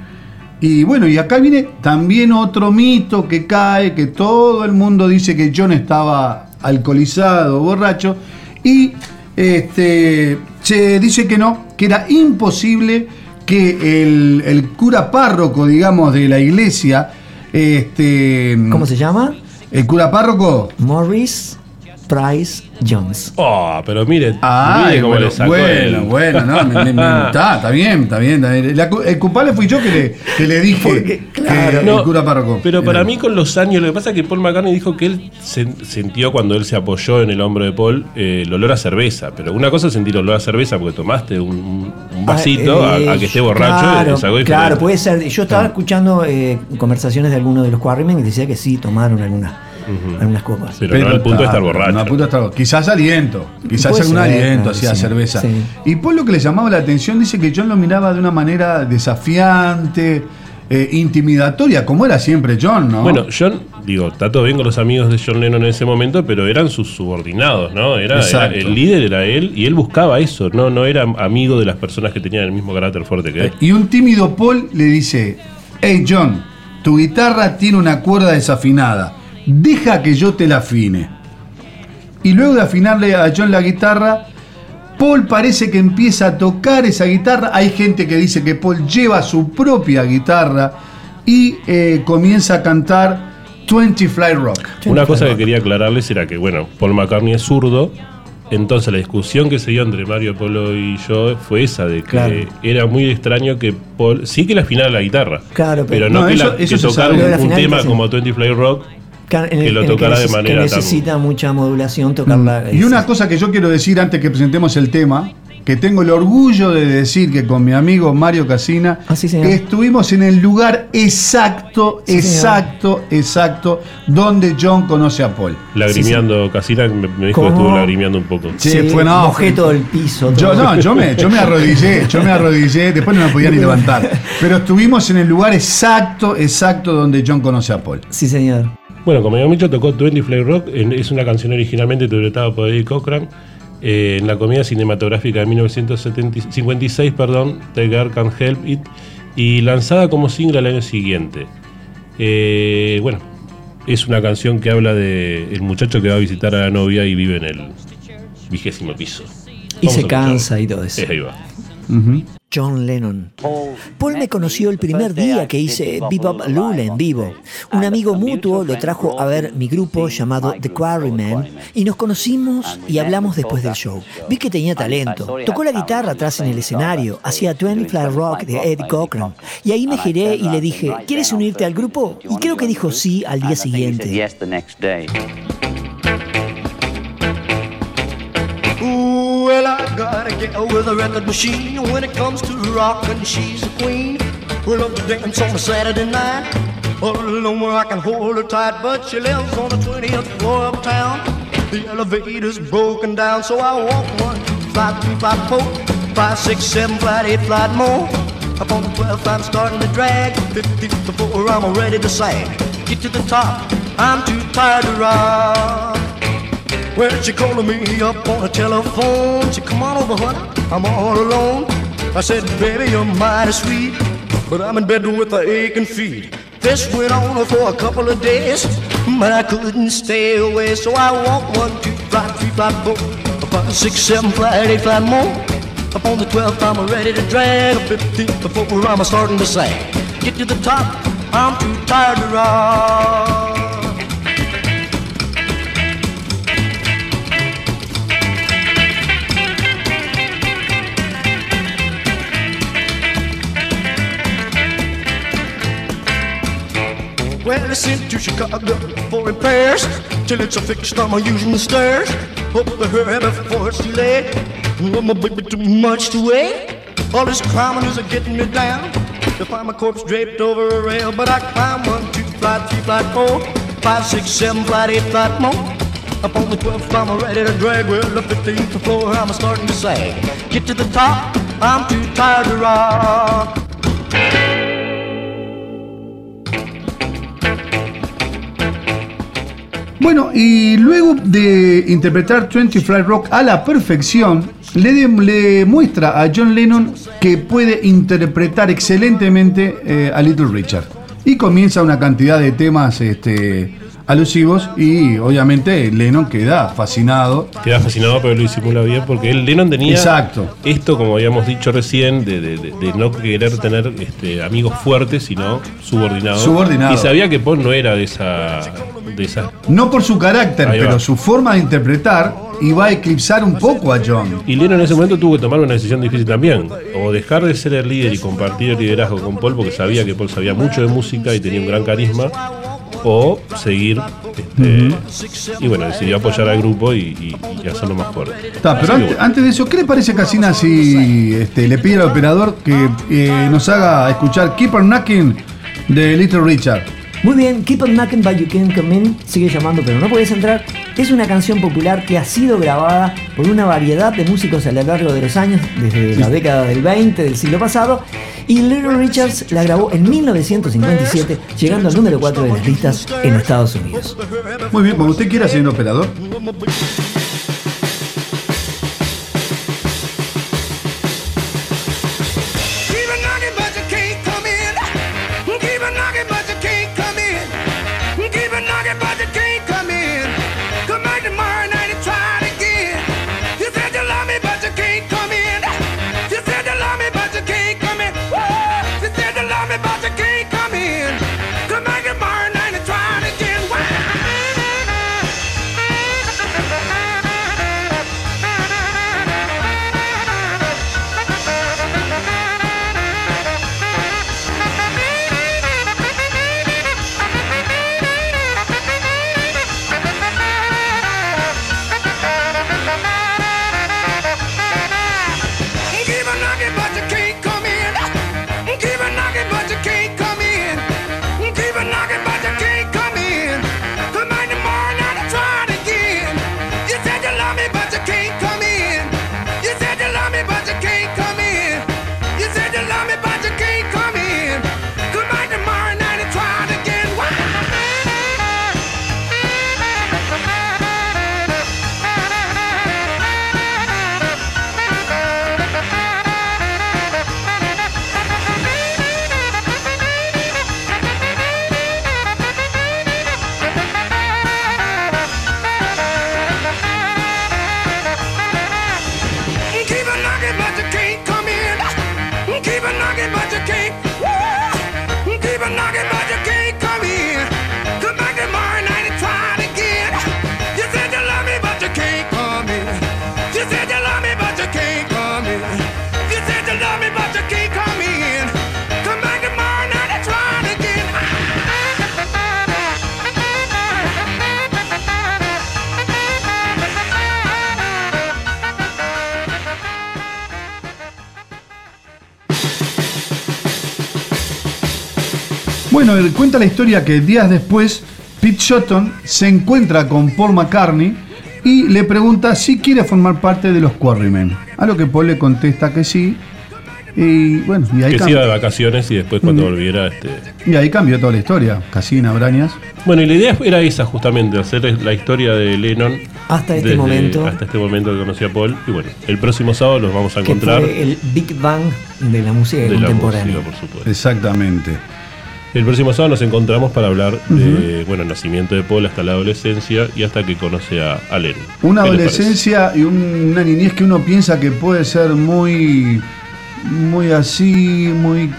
Y bueno, y acá viene también otro mito que cae, que todo el mundo dice que John estaba alcoholizado, borracho, y este, se dice que no, que era imposible que el, el cura párroco, digamos, de la iglesia, este, ¿Cómo se llama? El cura párroco. Morris Price Jones. Oh, pero mire, Ah, mire cómo bueno, le sacó bueno, el- bueno, no, me- me- me- está, está bien, está bien. está bien. La cu- el culpable fui yo que le, que le dije que No, el cura párroco. Pero para Era- mí con los años, lo que pasa es que Paul McCartney dijo que él sintió cuando él se apoyó en el hombro de Paul eh, el olor a cerveza. Pero una cosa es sentir olor a cerveza porque tomaste un, un vasito Ah, eh, a, a que esté borracho Claro, es algo diferente. claro, puede ser. Yo estaba escuchando eh, conversaciones de algunos de los Quarrymen y decía que sí, tomaron algunas, algunas copas. Pero, no al punto de estar está, borracho. no al punto de estar- quizás aliento, quizás Puede algún ser, aliento claro, hacía sí, cerveza. sí. Y Paul lo que le llamaba la atención dice que John lo miraba de una manera desafiante, eh, intimidatoria, como era siempre John, ¿no? Bueno, John, digo, está todo bien con los amigos de John Lennon en ese momento, pero eran sus subordinados, ¿no? Era, el líder era él y él buscaba eso, no, no era amigo de las personas que tenían el mismo carácter fuerte que él. Y un tímido Paul le dice, hey John, tu guitarra tiene una cuerda desafinada, deja que yo te la afine. Y luego de afinarle a John la guitarra, Paul parece que empieza a tocar esa guitarra. Hay gente que dice que Paul lleva su propia guitarra y eh, comienza a cantar 20 Fly Rock. Una cosa que quería aclararles era que, bueno, Paul McCartney es zurdo, entonces la discusión que se dio entre Mario Polo y yo fue esa, de que Claro. era muy extraño que Paul, sí que le afinara la guitarra, Claro, pero pero- no, No, que, eso- la- eso que se tocar un, la un tema como 20 Fly Rock Que lo en tocara de manera que tan- necesita mucha modulación tocarla. Y una cosa que yo quiero decir antes que presentemos el tema, que tengo el orgullo de decir que con mi amigo Mario Casina, Ah, sí, estuvimos en el lugar exacto, Sí, señor. exacto, exacto, donde John conoce a Paul. lagrimeando, Casina me, me dijo ¿Cómo? que estuvo lagrimeando un poco. Sí, Sí, fue no. mojé todo el piso. Yo no, yo me, yo me arrodillé, yo me arrodillé, después no me podía ni levantar. Pero estuvimos en el lugar exacto, exacto donde John conoce a Paul. Sí, señor. Bueno, como habíamos dicho, tocó 20 Fly Rock, es una canción originalmente interpretada por Eddie Cochran eh, en la comedia cinematográfica de 1956, perdón, The Girl Can't Help It, y lanzada como single al año siguiente. Eh, bueno, es una canción que habla de el muchacho que va a visitar a la novia y vive en el vigésimo piso. Y se cansa y todo eso. Eh, ahí va. John Lennon. Paul me conoció el primer día que hice Bebop Lula en vivo. Un amigo mutuo lo trajo a ver mi grupo llamado The Quarrymen y nos conocimos y hablamos después del show. Vi que tenía talento. Tocó la guitarra atrás en el escenario, hacía 20 Fly Rock de Eddie Cochran. Y ahí me giré y le dije, ¿quieres unirte al grupo? Y creo que dijo sí al día siguiente. Gotta get with a record machine. When it comes to rockin', she's a queen. We love to dance on a Saturday night. All alone where I can hold her tight, but she lives on the 20th floor of town. The elevator's broken down, so I walk one, two, five, three, five, four, five, six, seven, flight, eight, flight more. Up on the 12th, I'm starting to drag. 15th before I'm ready to sag. Get to the top, I'm too tired to rock. Well, she calling me up on the telephone. She come on over, honey. I'm all alone. I said, baby, you're mighty sweet, but I'm in bed with a aching feet. This went on for a couple of days, but I couldn't stay away. So I walked one, two, flight, three, flight, four, five, six, seven, flight, eight, flight more. Up on the 12th, I'm ready to drag. 15th before I'm starting to sag. Get to the top, I'm too tired to rock. Well, I sent to Chicago for repairs till it's a fixed. I'm using the stairs. Hope to hurry before it's too late. I'm a baby too much to wait. All this climbing is getting me down. To find my corpse draped over a rail, but I climb one, two, flight, three, flight, four, five, six, seven, flight, eight, flight more. Up on the 12th, I'm ready to drag. Well, the 15th floor, I'm starting to sag. Get to the top, I'm too tired to rock. Bueno, y luego de interpretar 20 Fly Rock a la perfección, le, de- le muestra a John Lennon que puede interpretar excelentemente eh, a Little Richard. Y comienza una cantidad de temas este, alusivos y obviamente Lennon queda fascinado. Queda fascinado, pero lo disimula bien porque él, Lennon tenía Exacto. esto, como habíamos dicho recién, de, de- de- de no querer tener este, amigos fuertes, sino subordinados. Subordinado. Y sabía que Paul no era de esa. De No por su carácter, Ahí va. pero su forma de interpretar iba a eclipsar un poco a John. y Lennon en ese momento tuvo que tomar una decisión difícil también. O dejar de ser el líder y compartir el liderazgo con Paul, porque sabía que Paul sabía mucho de música y tenía un gran carisma. O seguir. este, Y bueno, decidió apoyar al grupo y, y- y hacerlo más fuerte. Está, pero antes, bueno. antes de eso, ¿qué le parece Casina si este, le pide al operador que eh, nos haga escuchar Keep on Knocking de Little Richard? Muy bien, Keep on Knocking by You Can Come In, sigue llamando pero no puedes entrar. Es una canción popular que ha sido grabada por una variedad de músicos a lo largo de los años, desde la década del 20 del siglo pasado. Y Little Richards la grabó en 1957, llegando al número 4 de las listas en Estados Unidos. Muy bien, como usted quiera, señor operador. Bueno, él cuenta la historia que días después Pete Shotton se encuentra con Paul McCartney y le pregunta si quiere formar parte de los Quarrymen. A lo que Paul le contesta que sí. Y bueno, y ahí, Que se iba de vacaciones y después cuando Mm. volviera. Este... y ahí cambió toda la historia. Casina, Brañas. Bueno, y la idea era esa justamente, hacer la historia de Lennon. Hasta este momento. Hasta este momento que conocí a Paul. Y bueno, el próximo sábado los vamos a Que encontrar. fue el Big Bang de la música de la contemporánea. música, por supuesto. Exactamente. El próximo sábado nos encontramos para hablar de, bueno, nacimiento de Paul hasta la adolescencia y hasta que conoce a, a. Una adolescencia y un- una niñez que uno piensa que puede ser muy, muy así, muy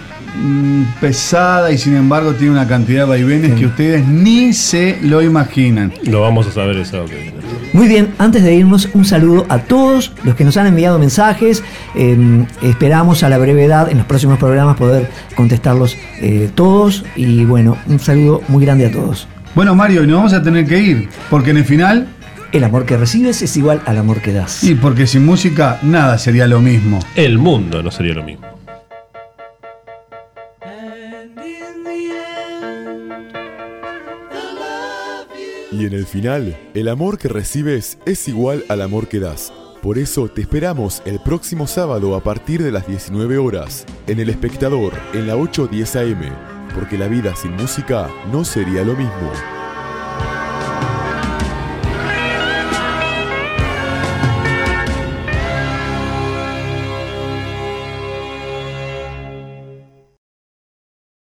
pesada y sin embargo tiene una cantidad de vaivenes que ustedes ni se lo imaginan. Lo vamos a saber que viene. Muy bien, antes de irnos, un saludo a todos los que nos han enviado mensajes. Eh, esperamos a la brevedad en los próximos programas poder contestarlos eh, todos. Y bueno, un saludo muy grande a todos. Bueno Mario, y nos vamos a tener que ir, porque en el final... El amor que recibes es igual al amor que das. Y porque sin música nada sería lo mismo. El mundo no sería lo mismo. Y en el final, el amor que recibes es igual al amor que das. Por eso te esperamos el próximo sábado a partir de las 19 horas, en El Espectador, en la 810 AM, porque la vida sin música no sería lo mismo.